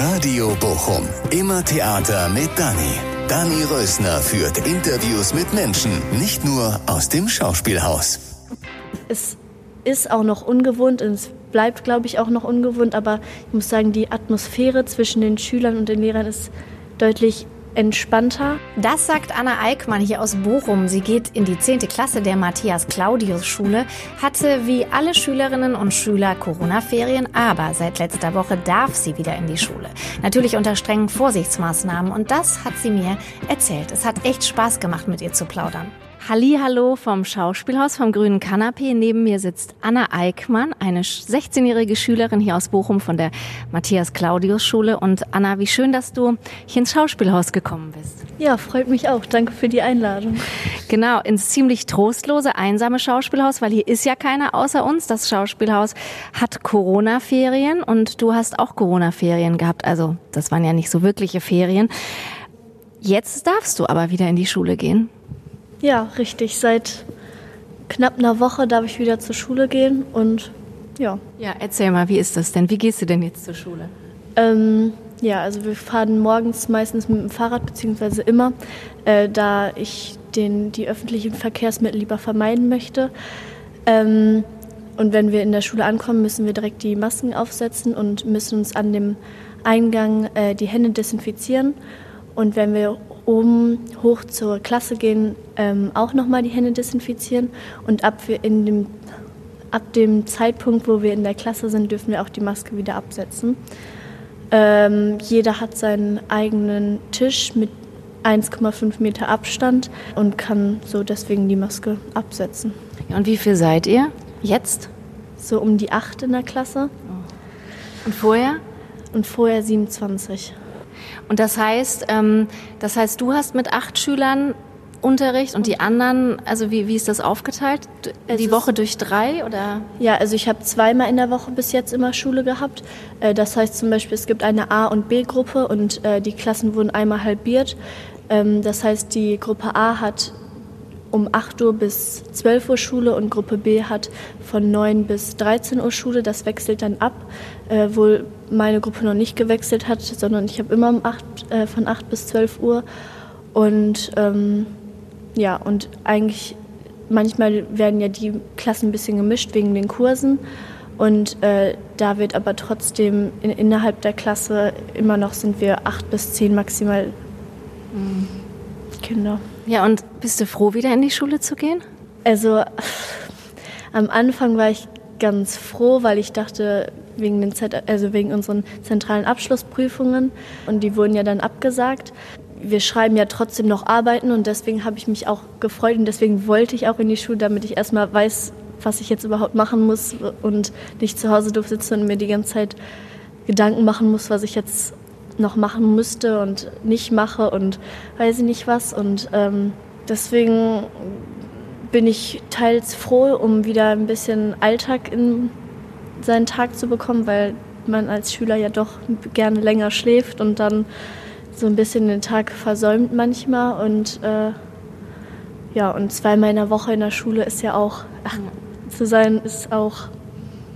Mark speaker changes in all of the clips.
Speaker 1: Radio Bochum. Immer Theater mit Dani. Dani Rösner führt Interviews mit Menschen, nicht nur aus dem Schauspielhaus.
Speaker 2: Es ist auch noch ungewohnt und es bleibt, glaube ich, auch noch ungewohnt, aber ich muss sagen, die Atmosphäre zwischen den Schülern und den Lehrern ist deutlich entspannter.
Speaker 3: Das sagt Anna Eickmann hier aus Bochum. Sie geht in die 10. Klasse der Matthias-Claudius-Schule, hatte wie alle Schülerinnen und Schüler Corona-Ferien, aber seit letzter Woche darf sie wieder in die Schule. Natürlich unter strengen Vorsichtsmaßnahmen und das hat sie mir erzählt. Es hat echt Spaß gemacht, mit ihr zu plaudern. Hallo vom Schauspielhaus vom Grünen Kanapee. Neben mir sitzt Anna Eickmann, eine 16-jährige Schülerin hier aus Bochum von der Matthias-Claudius-Schule. Und Anna, wie schön, dass du hier ins Schauspielhaus gekommen bist.
Speaker 2: Ja, freut mich auch. Danke für die Einladung.
Speaker 3: Genau, ins ziemlich trostlose, einsame Schauspielhaus, weil hier ist ja keiner außer uns. Das Schauspielhaus hat Corona-Ferien und du hast auch Corona-Ferien gehabt. Also, das waren ja nicht so wirkliche Ferien. Jetzt darfst du aber wieder in die Schule gehen.
Speaker 2: Ja, richtig. Seit knapp einer Woche darf ich wieder zur Schule gehen und ja.
Speaker 3: Ja, erzähl mal, wie ist das denn? Wie gehst du denn jetzt zur Schule?
Speaker 2: Ähm, ja, also wir fahren morgens meistens mit dem Fahrrad, beziehungsweise immer, äh, da ich den, die öffentlichen Verkehrsmittel lieber vermeiden möchte. Ähm, und wenn wir in der Schule ankommen, müssen wir direkt die Masken aufsetzen und müssen uns an dem Eingang äh, die Hände desinfizieren. Und wenn wir oben hoch zur Klasse gehen, ähm, auch nochmal die Hände desinfizieren. Und ab, in dem, ab dem Zeitpunkt, wo wir in der Klasse sind, dürfen wir auch die Maske wieder absetzen. Ähm, jeder hat seinen eigenen Tisch mit 1,5 Meter Abstand und kann so deswegen die Maske absetzen.
Speaker 3: Und wie viel seid ihr jetzt?
Speaker 2: So um die acht in der Klasse.
Speaker 3: Und vorher?
Speaker 2: Und vorher 27.
Speaker 3: Und das heißt, ähm, das heißt, du hast mit acht Schülern Unterricht und die anderen, also wie, wie ist das aufgeteilt? Die Woche durch drei oder?
Speaker 2: Ja, also ich habe zweimal in der Woche bis jetzt immer Schule gehabt. Äh, das heißt zum Beispiel, es gibt eine A- und B-Gruppe und äh, die Klassen wurden einmal halbiert. Ähm, das heißt, die Gruppe A hat um 8 Uhr bis 12 Uhr Schule und Gruppe B hat von 9 bis 13 Uhr Schule. Das wechselt dann ab, äh, wo meine Gruppe noch nicht gewechselt hat, sondern ich habe immer um 8, äh, von 8 bis 12 Uhr. Und ähm, ja, und eigentlich manchmal werden ja die Klassen ein bisschen gemischt wegen den Kursen. Und äh, da wird aber trotzdem in, innerhalb der Klasse immer noch sind wir acht bis zehn maximal mhm. Kinder.
Speaker 3: Ja, und bist du froh, wieder in die Schule zu gehen?
Speaker 2: Also am Anfang war ich ganz froh, weil ich dachte, wegen, den Z also wegen unseren zentralen Abschlussprüfungen und die wurden ja dann abgesagt. Wir schreiben ja trotzdem noch Arbeiten und deswegen habe ich mich auch gefreut und deswegen wollte ich auch in die Schule, damit ich erstmal weiß, was ich jetzt überhaupt machen muss und nicht zu Hause doof sitze und mir die ganze Zeit Gedanken machen muss, was ich jetzt noch machen müsste und nicht mache und weiß ich nicht was. Und ähm, deswegen bin ich teils froh, um wieder ein bisschen Alltag in seinen Tag zu bekommen, weil man als Schüler ja doch gerne länger schläft und dann so ein bisschen den Tag versäumt manchmal. Und äh, ja, und zweimal in der Woche in der Schule ist ja auch, ach, zu sein ist auch,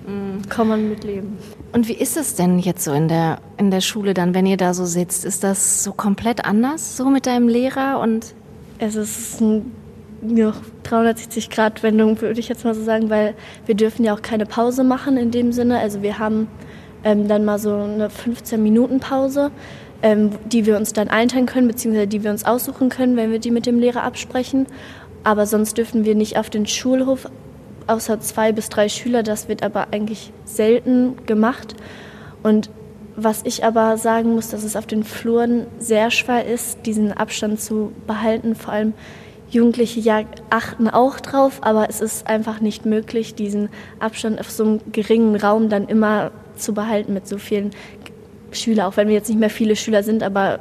Speaker 2: mhm. kann man mitleben.
Speaker 3: Und wie ist es denn jetzt so in der, in der Schule dann, wenn ihr da so sitzt? Ist das so komplett anders, so mit deinem Lehrer? Und
Speaker 2: es ist ein ja, 360-Grad-Wendung, würde ich jetzt mal so sagen, weil wir dürfen ja auch keine Pause machen in dem Sinne. Also wir haben ähm, dann mal so eine 15-Minuten-Pause, ähm, die wir uns dann einteilen können, beziehungsweise die wir uns aussuchen können, wenn wir die mit dem Lehrer absprechen. Aber sonst dürfen wir nicht auf den Schulhof außer zwei bis drei Schüler. Das wird aber eigentlich selten gemacht. Und was ich aber sagen muss, dass es auf den Fluren sehr schwer ist, diesen Abstand zu behalten. Vor allem Jugendliche ja achten auch drauf, aber es ist einfach nicht möglich, diesen Abstand auf so einem geringen Raum dann immer zu behalten mit so vielen Schülern. Auch wenn wir jetzt nicht mehr viele Schüler sind, aber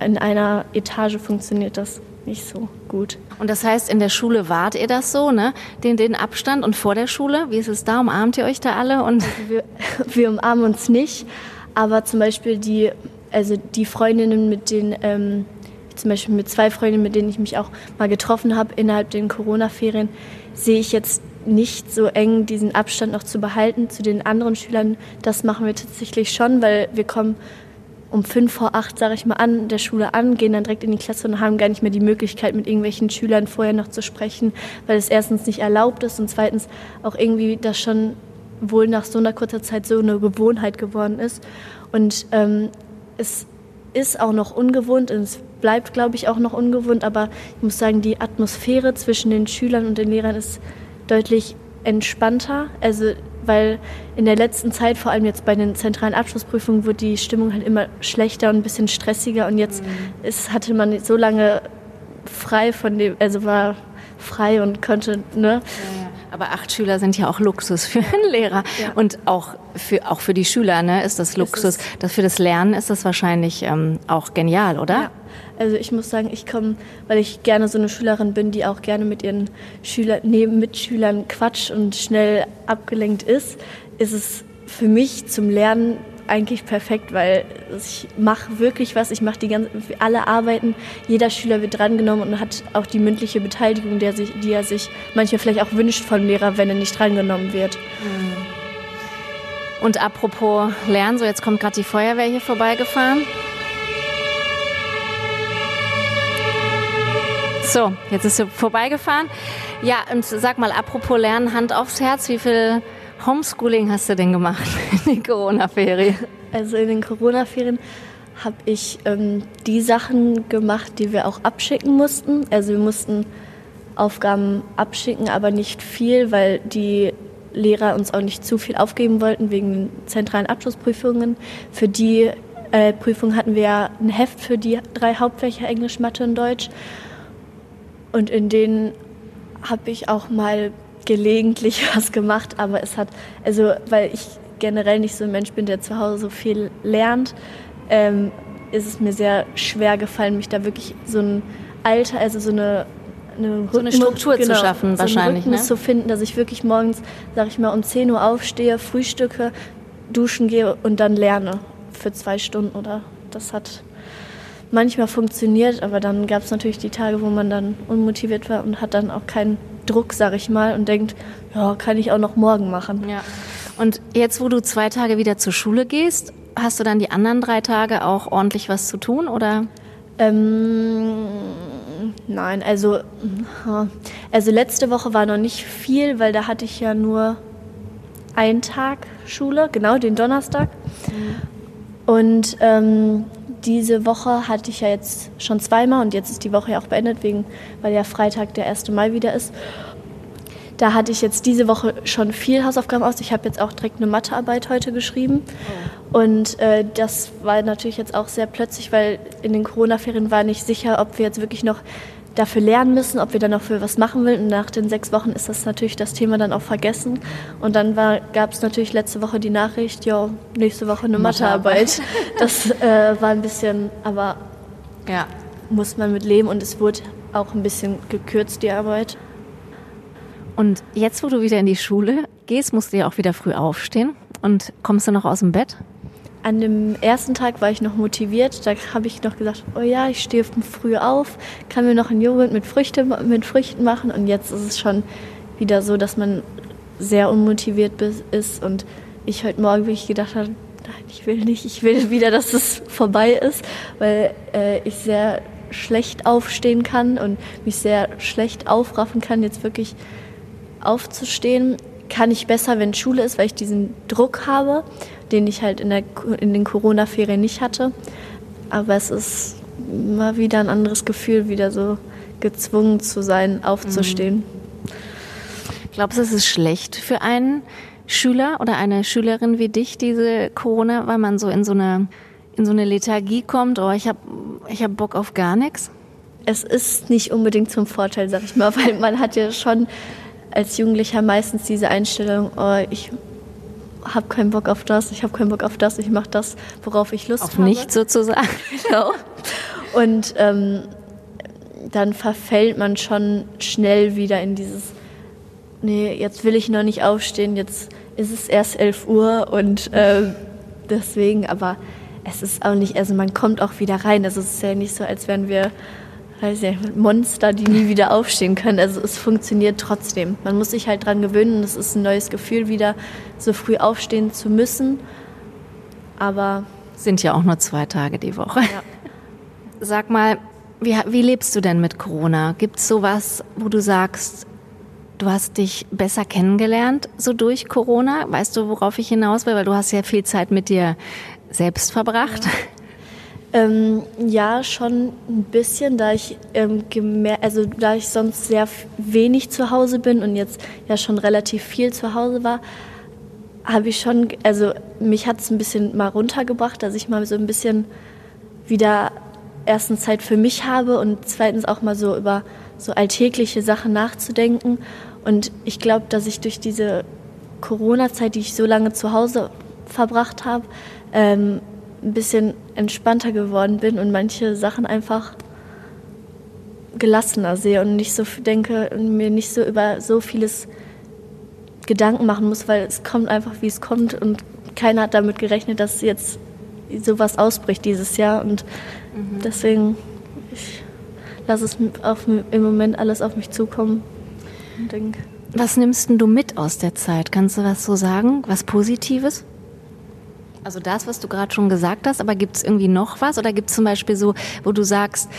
Speaker 2: in einer Etage funktioniert das nicht so gut.
Speaker 3: Und das heißt, in der Schule wart ihr das so, ne? Den, den Abstand und vor der Schule? Wie ist es da? Umarmt ihr euch da alle? Und
Speaker 2: also wir, wir, umarmen uns nicht, aber zum Beispiel die, also die Freundinnen, mit denen, ähm, zum Beispiel mit zwei Freundinnen, mit denen ich mich auch mal getroffen habe innerhalb den Corona-Ferien, sehe ich jetzt nicht so eng diesen Abstand noch zu behalten zu den anderen Schülern. Das machen wir tatsächlich schon, weil wir kommen um fünf vor acht, sage ich mal, an der Schule an, gehen dann direkt in die Klasse und haben gar nicht mehr die Möglichkeit, mit irgendwelchen Schülern vorher noch zu sprechen, weil es erstens nicht erlaubt ist und zweitens auch irgendwie das schon wohl nach so einer kurzer Zeit so eine Gewohnheit geworden ist. Und ähm, es ist auch noch ungewohnt und es bleibt, glaube ich, auch noch ungewohnt, aber ich muss sagen, die Atmosphäre zwischen den Schülern und den Lehrern ist deutlich entspannter. Also weil in der letzten Zeit, vor allem jetzt bei den zentralen Abschlussprüfungen, wurde die Stimmung halt immer schlechter und ein bisschen stressiger und jetzt mhm. ist, hatte man so lange frei von dem, also war frei und konnte, ne? Ja,
Speaker 3: ja. Aber acht Schüler sind ja auch Luxus für einen Lehrer. Ja. Und auch für, auch für die Schüler ne, ist das Luxus. Das für das Lernen ist das wahrscheinlich ähm, auch genial, oder? Ja.
Speaker 2: Also ich muss sagen, ich komme, weil ich gerne so eine Schülerin bin, die auch gerne mit ihren Schüler, neben Mitschülern quatscht und schnell abgelenkt ist, ist es für mich zum Lernen eigentlich perfekt, weil ich mache wirklich was. Ich mache die ganze, alle Arbeiten. Jeder Schüler wird drangenommen und hat auch die mündliche Beteiligung, der sich, die er sich manchmal vielleicht auch wünscht vom Lehrer, wenn er nicht drangenommen wird. Mhm.
Speaker 3: Und apropos Lernen, so jetzt kommt gerade die Feuerwehr hier vorbeigefahren. So, jetzt ist sie vorbeigefahren. Ja, und sag mal, apropos Lernen, Hand aufs Herz, wie viel Homeschooling hast du denn gemacht in den Corona-Ferien?
Speaker 2: Also in den Corona-Ferien habe ich ähm, die Sachen gemacht, die wir auch abschicken mussten. Also wir mussten Aufgaben abschicken, aber nicht viel, weil die Lehrer uns auch nicht zu viel aufgeben wollten wegen zentralen Abschlussprüfungen. Für die äh, Prüfung hatten wir ja ein Heft für die drei Hauptfächer Englisch, Mathe und Deutsch. Und in denen habe ich auch mal gelegentlich was gemacht, aber es hat, also weil ich generell nicht so ein Mensch bin, der zu Hause so viel lernt, ähm, ist es mir sehr schwer gefallen, mich da wirklich so ein Alter, also so eine
Speaker 3: eine, so eine Struktur genau, zu schaffen, wahrscheinlich.
Speaker 2: So ne? zu finden, dass ich wirklich morgens, sag ich mal, um 10 Uhr aufstehe, frühstücke, duschen gehe und dann lerne für zwei Stunden oder das hat manchmal funktioniert, aber dann gab es natürlich die Tage, wo man dann unmotiviert war und hat dann auch keinen Druck, sag ich mal, und denkt, ja, kann ich auch noch morgen machen.
Speaker 3: Ja. Und jetzt, wo du zwei Tage wieder zur Schule gehst, hast du dann die anderen drei Tage auch ordentlich was zu tun, oder?
Speaker 2: Ähm, nein, also, also letzte Woche war noch nicht viel, weil da hatte ich ja nur einen Tag Schule, genau, den Donnerstag. Mhm. Und ähm, diese Woche hatte ich ja jetzt schon zweimal und jetzt ist die Woche ja auch beendet, wegen, weil ja Freitag der 1. Mai wieder ist. Da hatte ich jetzt diese Woche schon viel Hausaufgaben aus. Ich habe jetzt auch direkt eine Mathearbeit heute geschrieben. Oh. Und äh, das war natürlich jetzt auch sehr plötzlich, weil in den Corona-Ferien war nicht sicher, ob wir jetzt wirklich noch dafür lernen müssen, ob wir dann noch für was machen will. Und nach den sechs Wochen ist das natürlich das Thema dann auch vergessen. Und dann gab es natürlich letzte Woche die Nachricht, ja, nächste Woche eine Mathearbeit. Das äh, war ein bisschen, aber ja. muss man mit leben und es wurde auch ein bisschen gekürzt, die Arbeit.
Speaker 3: Und jetzt, wo du wieder in die Schule gehst, musst du ja auch wieder früh aufstehen. Und kommst du noch aus dem Bett?
Speaker 2: An dem ersten Tag war ich noch motiviert. Da habe ich noch gesagt, oh ja, ich stehe früh auf, kann mir noch einen Joghurt mit, Früchte, mit Früchten machen. Und jetzt ist es schon wieder so, dass man sehr unmotiviert ist. Und ich heute Morgen wirklich gedacht habe, nein, ich will nicht, ich will wieder, dass es vorbei ist, weil äh, ich sehr schlecht aufstehen kann und mich sehr schlecht aufraffen kann, jetzt wirklich aufzustehen. Kann ich besser, wenn Schule ist, weil ich diesen Druck habe den ich halt in, der, in den Corona-Ferien nicht hatte. Aber es ist mal wieder ein anderes Gefühl, wieder so gezwungen zu sein, aufzustehen. Mhm.
Speaker 3: Glaubst du, es ist schlecht für einen Schüler oder eine Schülerin wie dich, diese Corona, weil man so in so eine, in so eine Lethargie kommt, oh, ich habe ich hab Bock auf gar nichts?
Speaker 2: Es ist nicht unbedingt zum Vorteil, sag ich mal, weil man hat ja schon als Jugendlicher meistens diese Einstellung, oh, ich habe keinen Bock auf das, ich habe keinen Bock auf das, ich mache das, worauf ich Lust
Speaker 3: auf
Speaker 2: habe.
Speaker 3: Auf nichts sozusagen.
Speaker 2: Genau. Und ähm, dann verfällt man schon schnell wieder in dieses, nee, jetzt will ich noch nicht aufstehen, jetzt ist es erst 11 Uhr und äh, deswegen, aber es ist auch nicht, also man kommt auch wieder rein. Also es ist ja nicht so, als wären wir weiß nicht, Monster, die nie wieder aufstehen können. Also es funktioniert trotzdem. Man muss sich halt dran gewöhnen. Es ist ein neues Gefühl, wieder so früh aufstehen zu müssen. Aber
Speaker 3: Sind ja auch nur zwei Tage die Woche. Ja. Sag mal, wie, wie lebst du denn mit Corona? Gibt es sowas, wo du sagst, du hast dich besser kennengelernt, so durch Corona? Weißt du, worauf ich hinaus will? Weil du hast ja viel Zeit mit dir selbst verbracht.
Speaker 2: Ja. Ähm, ja, schon ein bisschen, da ich ähm, also da ich sonst sehr wenig zu Hause bin und jetzt ja schon relativ viel zu Hause war, habe ich schon, also mich hat es ein bisschen mal runtergebracht, dass ich mal so ein bisschen wieder erstens Zeit für mich habe und zweitens auch mal so über so alltägliche Sachen nachzudenken. Und ich glaube, dass ich durch diese Corona-Zeit, die ich so lange zu Hause verbracht habe, ähm, ein bisschen entspannter geworden bin und manche Sachen einfach gelassener sehe und nicht so denke und mir nicht so über so vieles Gedanken machen muss, weil es kommt einfach, wie es kommt und keiner hat damit gerechnet, dass jetzt sowas ausbricht dieses Jahr und mhm. deswegen ich lasse es auf, im Moment alles auf mich zukommen.
Speaker 3: Denk. Was nimmst du mit aus der Zeit? Kannst du was so sagen? Was Positives? Also das, was du gerade schon gesagt hast, aber gibt es irgendwie noch was? Oder gibt es zum Beispiel so, wo du sagst,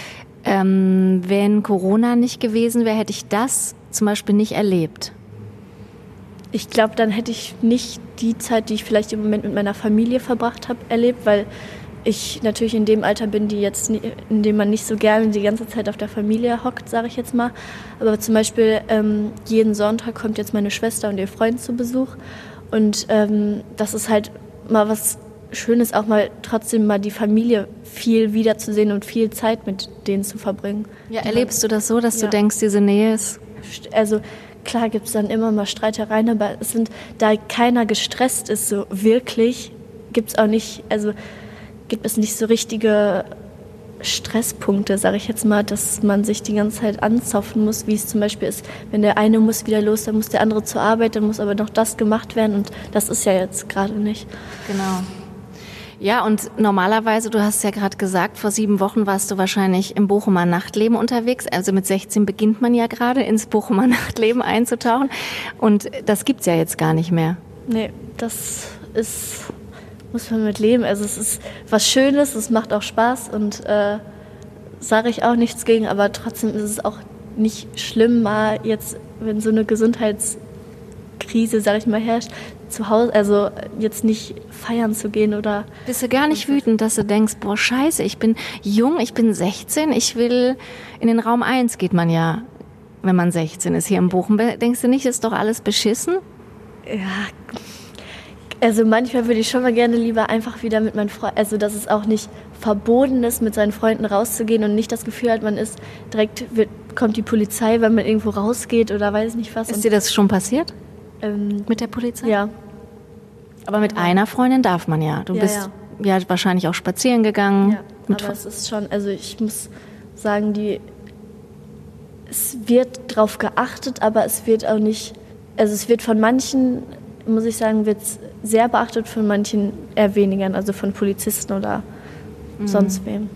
Speaker 3: ähm, wenn Corona nicht gewesen wäre, hätte ich das zum Beispiel nicht erlebt?
Speaker 2: Ich glaube, dann hätte ich nicht die Zeit, die ich vielleicht im Moment mit meiner Familie verbracht habe, erlebt, weil ich natürlich in dem Alter bin, die jetzt, in dem man nicht so gerne die ganze Zeit auf der Familie hockt, sage ich jetzt mal. Aber zum Beispiel ähm, jeden Sonntag kommt jetzt meine Schwester und ihr Freund zu Besuch. Und ähm, das ist halt mal was Schönes, auch mal trotzdem mal die Familie viel wiederzusehen und viel Zeit mit denen zu verbringen.
Speaker 3: Ja, erlebst du das so, dass ja. du denkst, diese Nähe ist?
Speaker 2: Also klar gibt es dann immer mal Streitereien, aber es sind, da keiner gestresst ist, so wirklich, gibt es auch nicht, also gibt es nicht so richtige Stresspunkte, sage ich jetzt mal, dass man sich die ganze Zeit anzapfen muss, wie es zum Beispiel ist, wenn der eine muss wieder los, dann muss der andere zur Arbeit, dann muss aber noch das gemacht werden und das ist ja jetzt gerade nicht.
Speaker 3: Genau. Ja, und normalerweise, du hast ja gerade gesagt, vor sieben Wochen warst du wahrscheinlich im Bochumer Nachtleben unterwegs. Also mit 16 beginnt man ja gerade ins Bochumer Nachtleben einzutauchen. Und das gibt's ja jetzt gar nicht mehr.
Speaker 2: Nee, das ist, muss man mit leben. Also es ist was Schönes, es macht auch Spaß und äh, sage ich auch nichts gegen, aber trotzdem ist es auch nicht schlimm, mal jetzt, wenn so eine Gesundheitskrise, sage ich mal, herrscht, zu Hause, also jetzt nicht feiern zu gehen oder.
Speaker 3: Bist du gar nicht wütend, dass du denkst, boah, scheiße, ich bin jung, ich bin 16, ich will in den Raum 1 geht man ja, wenn man 16 ist hier in Bochum. Denkst du nicht, ist doch alles beschissen?
Speaker 2: Ja. Also manchmal würde ich schon mal gerne lieber einfach wieder mit meinen Freunden, also dass es auch nicht verboten ist, mit seinen Freunden rauszugehen und nicht das Gefühl hat, man ist direkt, wird, kommt die Polizei, wenn man irgendwo rausgeht oder weiß nicht was.
Speaker 3: Ist dir das schon passiert?
Speaker 2: Ähm,
Speaker 3: mit der Polizei?
Speaker 2: Ja.
Speaker 3: Aber mit ja. einer Freundin darf man ja. Du ja, bist ja. ja. wahrscheinlich auch spazieren gegangen. Ja,
Speaker 2: aber es ist schon, also ich muss sagen, die, es wird drauf geachtet, aber es wird auch nicht, also es wird von manchen, muss ich sagen, wird sehr beachtet, von manchen eher weniger, also von Polizisten oder mhm. sonst wem.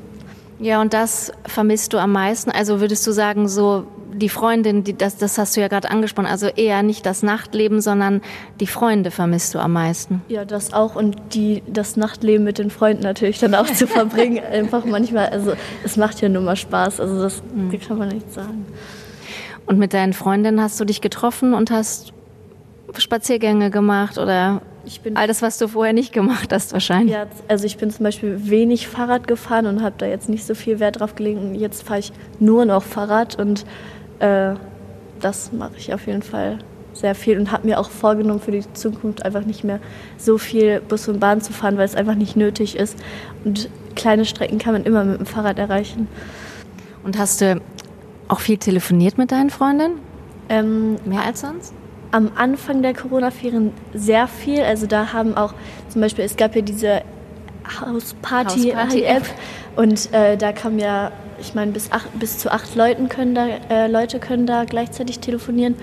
Speaker 3: Ja, und das vermisst du am meisten? Also würdest du sagen, so die Freundin, die, das, das hast du ja gerade angesprochen, also eher nicht das Nachtleben, sondern die Freunde vermisst du am meisten.
Speaker 2: Ja, das auch und die, das Nachtleben mit den Freunden natürlich dann auch zu verbringen. Einfach manchmal, also es macht ja nur mal Spaß, also das mhm. kann man nicht sagen.
Speaker 3: Und mit deinen Freundinnen hast du dich getroffen und hast Spaziergänge gemacht oder alles, was du vorher nicht gemacht hast wahrscheinlich?
Speaker 2: Ja, also ich bin zum Beispiel wenig Fahrrad gefahren und habe da jetzt nicht so viel Wert drauf gelegt. Und jetzt fahre ich nur noch Fahrrad und äh, das mache ich auf jeden Fall sehr viel und habe mir auch vorgenommen für die Zukunft einfach nicht mehr so viel Bus und Bahn zu fahren, weil es einfach nicht nötig ist. Und kleine Strecken kann man immer mit dem Fahrrad erreichen.
Speaker 3: Und hast du auch viel telefoniert mit deinen Freundinnen?
Speaker 2: Ähm, Mehr als sonst? Am Anfang der Corona-Ferien sehr viel. Also da haben auch zum Beispiel, es gab ja diese Hausparty-App und äh, da kam ja ich meine, bis, bis zu acht Leuten können da, äh, Leute können da gleichzeitig telefonieren.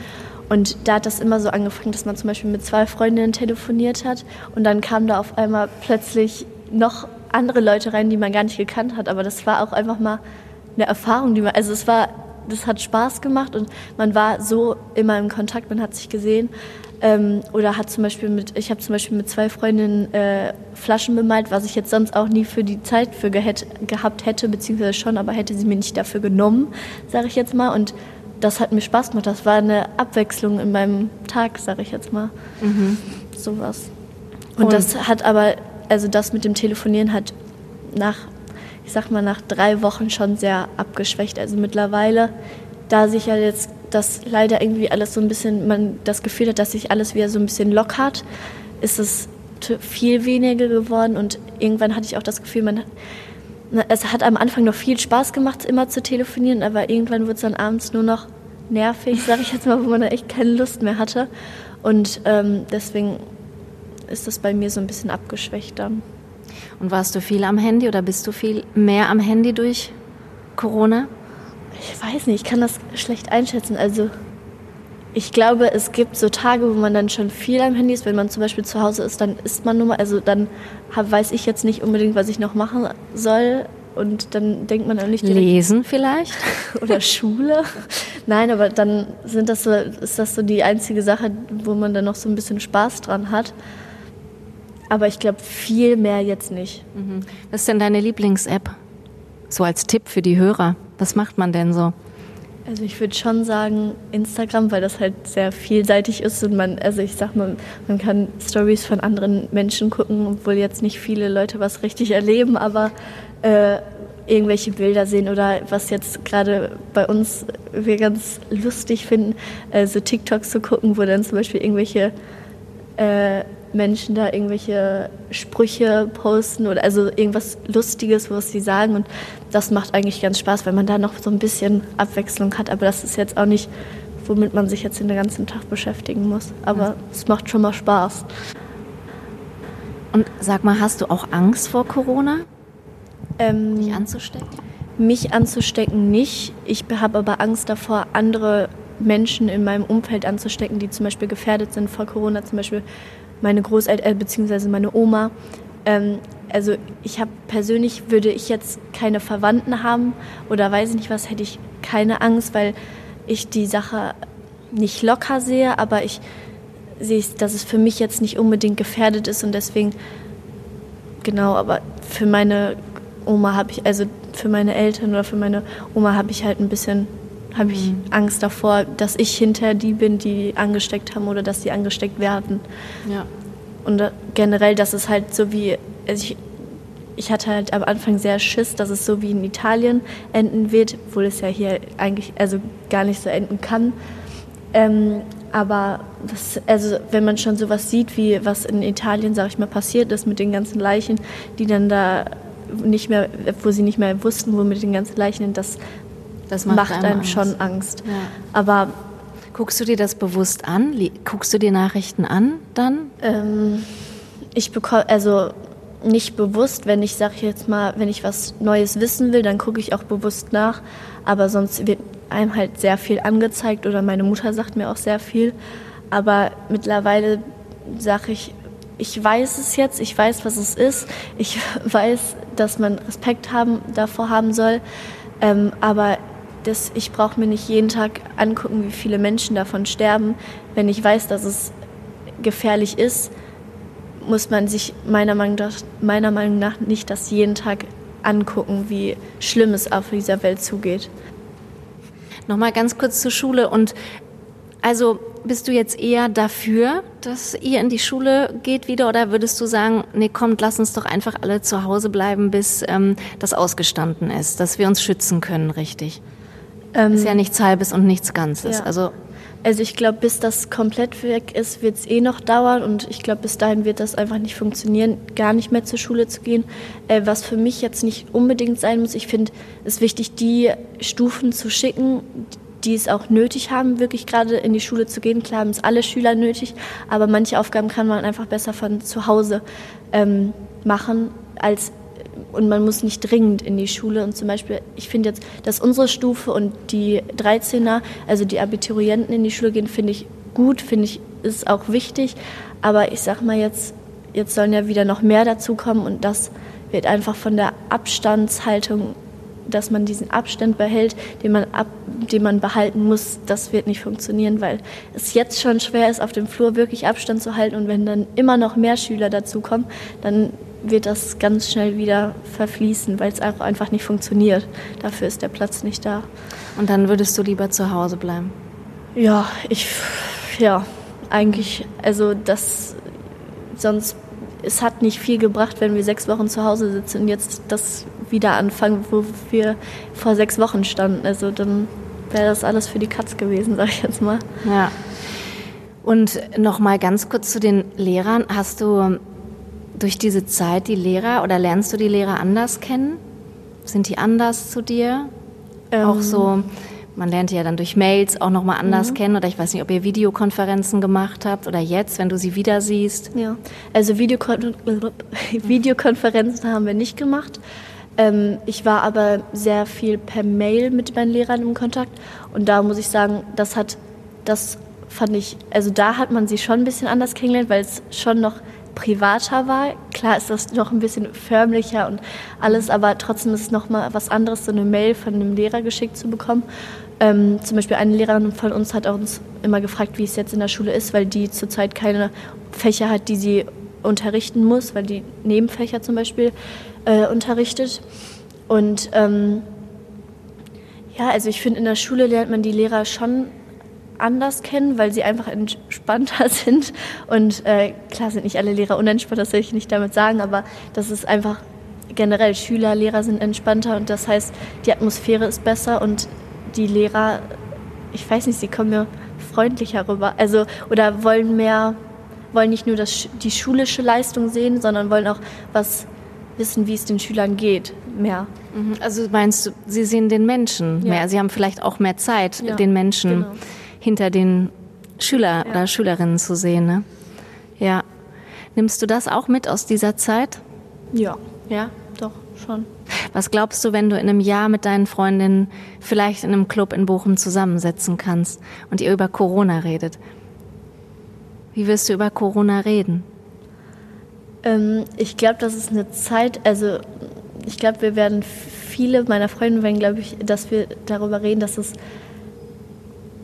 Speaker 2: Und da hat das immer so angefangen, dass man zum Beispiel mit zwei Freundinnen telefoniert hat und dann kamen da auf einmal plötzlich noch andere Leute rein, die man gar nicht gekannt hat. Aber das war auch einfach mal eine Erfahrung, die man, also es war, das hat Spaß gemacht und man war so immer im Kontakt, man hat sich gesehen. Ähm, oder hat zum Beispiel mit, ich habe zum Beispiel mit zwei Freundinnen äh, Flaschen bemalt, was ich jetzt sonst auch nie für die Zeit für gehabt hätte, beziehungsweise schon, aber hätte sie mir nicht dafür genommen, sage ich jetzt mal. Und das hat mir Spaß gemacht. Das war eine Abwechslung in meinem Tag, sage ich jetzt mal. Mhm. Sowas. Und, Und das hat aber, also das mit dem Telefonieren hat nach, ich sag mal, nach drei Wochen schon sehr abgeschwächt. Also mittlerweile, da sich ja jetzt dass leider irgendwie alles so ein bisschen, man das Gefühl hat, dass sich alles wieder so ein bisschen lockert, ist es viel weniger geworden und irgendwann hatte ich auch das Gefühl, man es hat am Anfang noch viel Spaß gemacht, immer zu telefonieren, aber irgendwann wird es dann abends nur noch nervig, sage ich jetzt mal, wo man echt keine Lust mehr hatte. Und ähm, deswegen ist das bei mir so ein bisschen abgeschwächt dann.
Speaker 3: Und warst du viel am Handy oder bist du viel mehr am Handy durch Corona?
Speaker 2: Ich weiß nicht, ich kann das schlecht einschätzen. Also ich glaube, es gibt so Tage, wo man dann schon viel am Handy ist. Wenn man zum Beispiel zu Hause ist, dann ist man nur mal, also dann hab, weiß ich jetzt nicht unbedingt, was ich noch machen soll. Und dann denkt man auch nicht
Speaker 3: direkt, Lesen vielleicht?
Speaker 2: oder Schule. Nein, aber dann sind das so, ist das so die einzige Sache, wo man dann noch so ein bisschen Spaß dran hat. Aber ich glaube, viel mehr jetzt nicht.
Speaker 3: Mhm. Was ist denn deine Lieblings-App? So als Tipp für die Hörer. Was macht man denn so?
Speaker 2: Also ich würde schon sagen Instagram, weil das halt sehr vielseitig ist und man, also ich sag mal, man kann Stories von anderen Menschen gucken, obwohl jetzt nicht viele Leute was richtig erleben, aber äh, irgendwelche Bilder sehen oder was jetzt gerade bei uns wir ganz lustig finden, äh, so TikToks zu gucken, wo dann zum Beispiel irgendwelche äh, Menschen da irgendwelche Sprüche posten oder also irgendwas Lustiges, was sie sagen. Und das macht eigentlich ganz Spaß, weil man da noch so ein bisschen Abwechslung hat. Aber das ist jetzt auch nicht, womit man sich jetzt den ganzen Tag beschäftigen muss. Aber es macht schon mal Spaß.
Speaker 3: Und sag mal, hast du auch Angst vor Corona?
Speaker 2: Ähm, mich anzustecken? Mich anzustecken nicht. Ich habe aber Angst davor, andere Menschen in meinem Umfeld anzustecken, die zum Beispiel gefährdet sind vor Corona, zum Beispiel meine Großeltern äh, bzw. meine Oma. Ähm, also ich habe persönlich würde ich jetzt keine Verwandten haben oder weiß ich nicht was, hätte ich keine Angst, weil ich die Sache nicht locker sehe, aber ich sehe, dass es für mich jetzt nicht unbedingt gefährdet ist und deswegen genau, aber für meine Oma habe ich, also für meine Eltern oder für meine Oma habe ich halt ein bisschen habe ich mhm. Angst davor, dass ich hinter die bin, die angesteckt haben oder dass sie angesteckt werden. Ja. Und generell, dass es halt so wie, also ich, ich hatte halt am Anfang sehr Schiss, dass es so wie in Italien enden wird, obwohl es ja hier eigentlich also gar nicht so enden kann. Ähm, aber das, also wenn man schon sowas sieht, wie was in Italien, sag ich mal, passiert ist mit den ganzen Leichen, die dann da nicht mehr, wo sie nicht mehr wussten, wo mit den ganzen Leichen, das das macht, macht einem, Angst. schon Angst. Ja. Aber
Speaker 3: guckst du dir das bewusst an? Guckst du dir Nachrichten an dann?
Speaker 2: Ähm, ich bekomme also nicht bewusst, wenn ich sage jetzt mal, wenn ich was Neues wissen will, dann gucke ich auch bewusst nach. Aber sonst wird einem halt sehr viel angezeigt oder meine Mutter sagt mir auch sehr viel. Aber mittlerweile sage ich, ich weiß es jetzt, ich weiß, was es ist, ich weiß, dass man Respekt haben, davor haben soll. Ähm, aber das, ich brauche mir nicht jeden Tag angucken, wie viele Menschen davon sterben. Wenn ich weiß, dass es gefährlich ist, muss man sich meiner Meinung nach, meiner Meinung nach nicht das jeden Tag angucken, wie schlimm es auf dieser Welt zugeht.
Speaker 3: Nochmal ganz kurz zur Schule und also bist du jetzt eher dafür, dass ihr in die Schule geht wieder oder würdest du sagen, nee, kommt, lass uns doch einfach alle zu Hause bleiben, bis ähm, das ausgestanden ist, dass wir uns schützen können, richtig? Ähm, ist ja nichts Halbes und nichts Ganzes.
Speaker 2: Ja. Also, also ich glaube, bis das komplett weg ist, wird es eh noch dauern und ich glaube, bis dahin wird das einfach nicht funktionieren, gar nicht mehr zur Schule zu gehen. Äh, was für mich jetzt nicht unbedingt sein muss, ich finde es wichtig, die Stufen zu schicken, die es auch nötig haben, wirklich gerade in die Schule zu gehen. Klar haben es alle Schüler nötig, aber manche Aufgaben kann man einfach besser von zu Hause ähm, machen als und man muss nicht dringend in die Schule. Und zum Beispiel, ich finde jetzt, dass unsere Stufe und die 13er, also die Abiturienten in die Schule gehen, finde ich gut, finde ich, ist auch wichtig. Aber ich sag mal jetzt, jetzt sollen ja wieder noch mehr dazukommen und das wird einfach von der Abstandshaltung dass man diesen Abstand behält, den man, ab, den man behalten muss, das wird nicht funktionieren, weil es jetzt schon schwer ist, auf dem Flur wirklich Abstand zu halten. Und wenn dann immer noch mehr Schüler dazukommen, dann wird das ganz schnell wieder verfließen, weil es auch einfach nicht funktioniert. Dafür ist der Platz nicht da.
Speaker 3: Und dann würdest du lieber zu Hause bleiben?
Speaker 2: Ja, ich, ja, eigentlich, also das, sonst, es hat nicht viel gebracht, wenn wir sechs Wochen zu Hause sitzen und jetzt das wieder anfangen, wo wir vor sechs Wochen standen. Also dann wäre das alles für die Katz gewesen, sag ich jetzt mal.
Speaker 3: Ja. Und noch mal ganz kurz zu den Lehrern. Hast du durch diese Zeit die Lehrer oder lernst du die Lehrer anders kennen? Sind die anders zu dir? Ähm. Auch so, man lernt die ja dann durch Mails auch nochmal anders mhm. kennen oder ich weiß nicht, ob ihr Videokonferenzen gemacht habt oder jetzt, wenn du sie wieder siehst.
Speaker 2: Ja, also Videokon Videokonferenzen haben wir nicht gemacht. Ähm, ich war aber sehr viel per Mail mit meinen Lehrern im Kontakt und da muss ich sagen, das hat, das fand ich, also da hat man sie schon ein bisschen anders kennengelernt, weil es schon noch privater war. Klar ist das noch ein bisschen förmlicher und alles, aber trotzdem ist es noch mal was anderes, so eine Mail von einem Lehrer geschickt zu bekommen. Ähm, zum Beispiel eine Lehrerin von uns hat uns immer gefragt, wie es jetzt in der Schule ist, weil die zurzeit keine Fächer hat, die sie unterrichten muss, weil die Nebenfächer zum Beispiel äh, unterrichtet. Und ähm, ja, also ich finde, in der Schule lernt man die Lehrer schon anders kennen, weil sie einfach entspannter sind. Und äh, klar sind nicht alle Lehrer unentspannt, das will ich nicht damit sagen, aber das ist einfach generell Schüler, Lehrer sind entspannter und das heißt, die Atmosphäre ist besser und die Lehrer, ich weiß nicht, sie kommen mir freundlicher rüber. Also oder wollen mehr, wollen nicht nur das, die schulische Leistung sehen, sondern wollen auch was wissen, wie es den Schülern geht, mehr.
Speaker 3: Mhm. Also meinst du, sie sehen den Menschen ja. mehr? Sie haben vielleicht auch mehr Zeit, ja, den Menschen genau hinter den Schüler ja. oder Schülerinnen zu sehen. Ne? Ja. Nimmst du das auch mit aus dieser Zeit?
Speaker 2: Ja, ja, doch, schon.
Speaker 3: Was glaubst du, wenn du in einem Jahr mit deinen Freundinnen vielleicht in einem Club in Bochum zusammensetzen kannst und ihr über Corona redet? Wie wirst du über Corona reden?
Speaker 2: Ähm, ich glaube, das ist eine Zeit, also ich glaube, wir werden viele meiner Freunde werden, glaube ich, dass wir darüber reden, dass es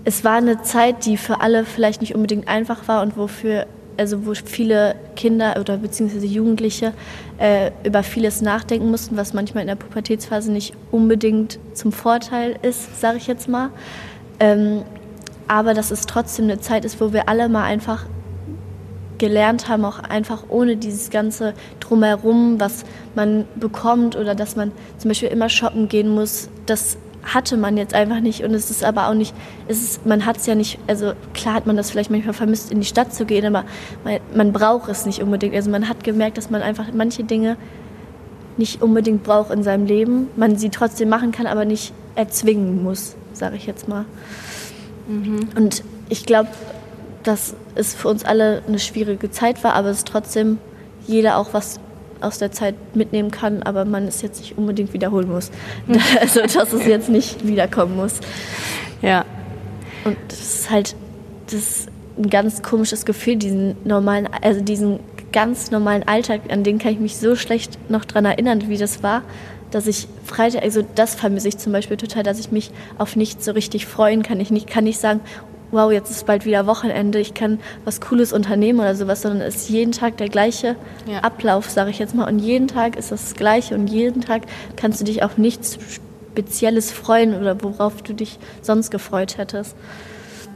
Speaker 2: es war eine Zeit, die für alle vielleicht nicht unbedingt einfach war und wofür also wo viele Kinder oder beziehungsweise Jugendliche äh, über vieles nachdenken mussten, was manchmal in der Pubertätsphase nicht unbedingt zum Vorteil ist, sage ich jetzt mal. Ähm, aber dass es trotzdem eine Zeit ist, wo wir alle mal einfach gelernt haben, auch einfach ohne dieses ganze Drumherum, was man bekommt oder dass man zum Beispiel immer shoppen gehen muss, dass hatte man jetzt einfach nicht und es ist aber auch nicht, es ist, man hat es ja nicht, also klar hat man das vielleicht manchmal vermisst, in die Stadt zu gehen, aber man, man braucht es nicht unbedingt. Also man hat gemerkt, dass man einfach manche Dinge nicht unbedingt braucht in seinem Leben, man sie trotzdem machen kann, aber nicht erzwingen muss, sage ich jetzt mal. Mhm. Und ich glaube, dass es für uns alle eine schwierige Zeit war, aber es trotzdem jeder auch was aus der Zeit mitnehmen kann, aber man es jetzt nicht unbedingt wiederholen muss. also, dass es jetzt nicht wiederkommen muss.
Speaker 3: Ja.
Speaker 2: Und das ist halt das ist ein ganz komisches Gefühl, diesen normalen, also diesen ganz normalen Alltag, an den kann ich mich so schlecht noch dran erinnern, wie das war, dass ich Freitag, also das vermisse ich zum Beispiel total, dass ich mich auf nichts so richtig freuen kann. Ich nicht, kann nicht sagen, wow, jetzt ist bald wieder Wochenende, ich kann was Cooles unternehmen oder sowas, sondern es ist jeden Tag der gleiche ja. Ablauf, sage ich jetzt mal. Und jeden Tag ist das Gleiche und jeden Tag kannst du dich auf nichts Spezielles freuen oder worauf du dich sonst gefreut hättest.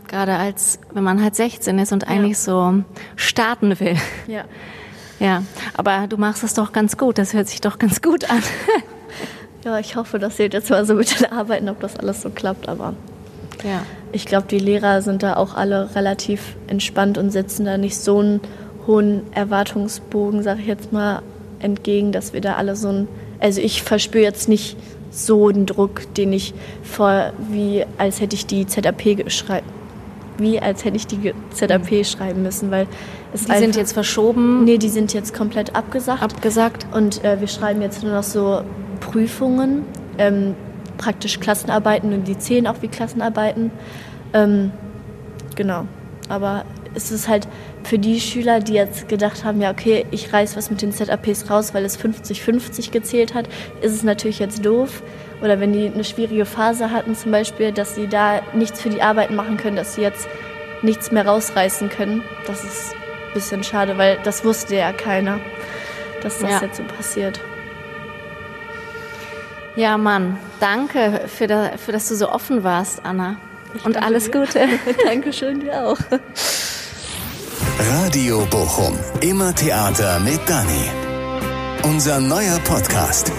Speaker 3: Gerade als, wenn man halt 16 ist und ja. eigentlich so starten will.
Speaker 2: Ja.
Speaker 3: Ja, aber du machst es doch ganz gut, das hört sich doch ganz gut an.
Speaker 2: ja, ich hoffe, das seht jetzt mal so mit den Arbeiten, ob das alles so klappt, aber
Speaker 3: ja.
Speaker 2: Ich glaube, die Lehrer sind da auch alle relativ entspannt und setzen da nicht so einen hohen Erwartungsbogen, sage ich jetzt mal, entgegen, dass wir da alle so ein. Also ich verspüre jetzt nicht so den Druck, den ich vor, wie als hätte ich die ZAP geschrieben. Wie als hätte ich die ZAP mhm. schreiben müssen, weil
Speaker 3: es Die sind jetzt verschoben?
Speaker 2: Nee, die sind jetzt komplett abgesagt.
Speaker 3: Abgesagt.
Speaker 2: Und äh, wir schreiben jetzt nur noch so Prüfungen. Ähm, praktisch Klassenarbeiten und die zählen auch wie Klassenarbeiten. Ähm, genau. Aber es ist halt für die Schüler, die jetzt gedacht haben, ja okay, ich reiß was mit den ZAPs raus, weil es 50-50 gezählt hat, ist es natürlich jetzt doof. Oder wenn die eine schwierige Phase hatten zum Beispiel, dass sie da nichts für die Arbeiten machen können, dass sie jetzt nichts mehr rausreißen können. Das ist ein bisschen schade, weil das wusste ja keiner, dass das ja. jetzt so passiert.
Speaker 3: Ja, Mann, danke, für, da, für dass du so offen warst, Anna. Ich Und alles dir. Gute.
Speaker 2: Dankeschön, dir auch.
Speaker 1: Radio Bochum. Immer Theater mit Dani. Unser neuer Podcast.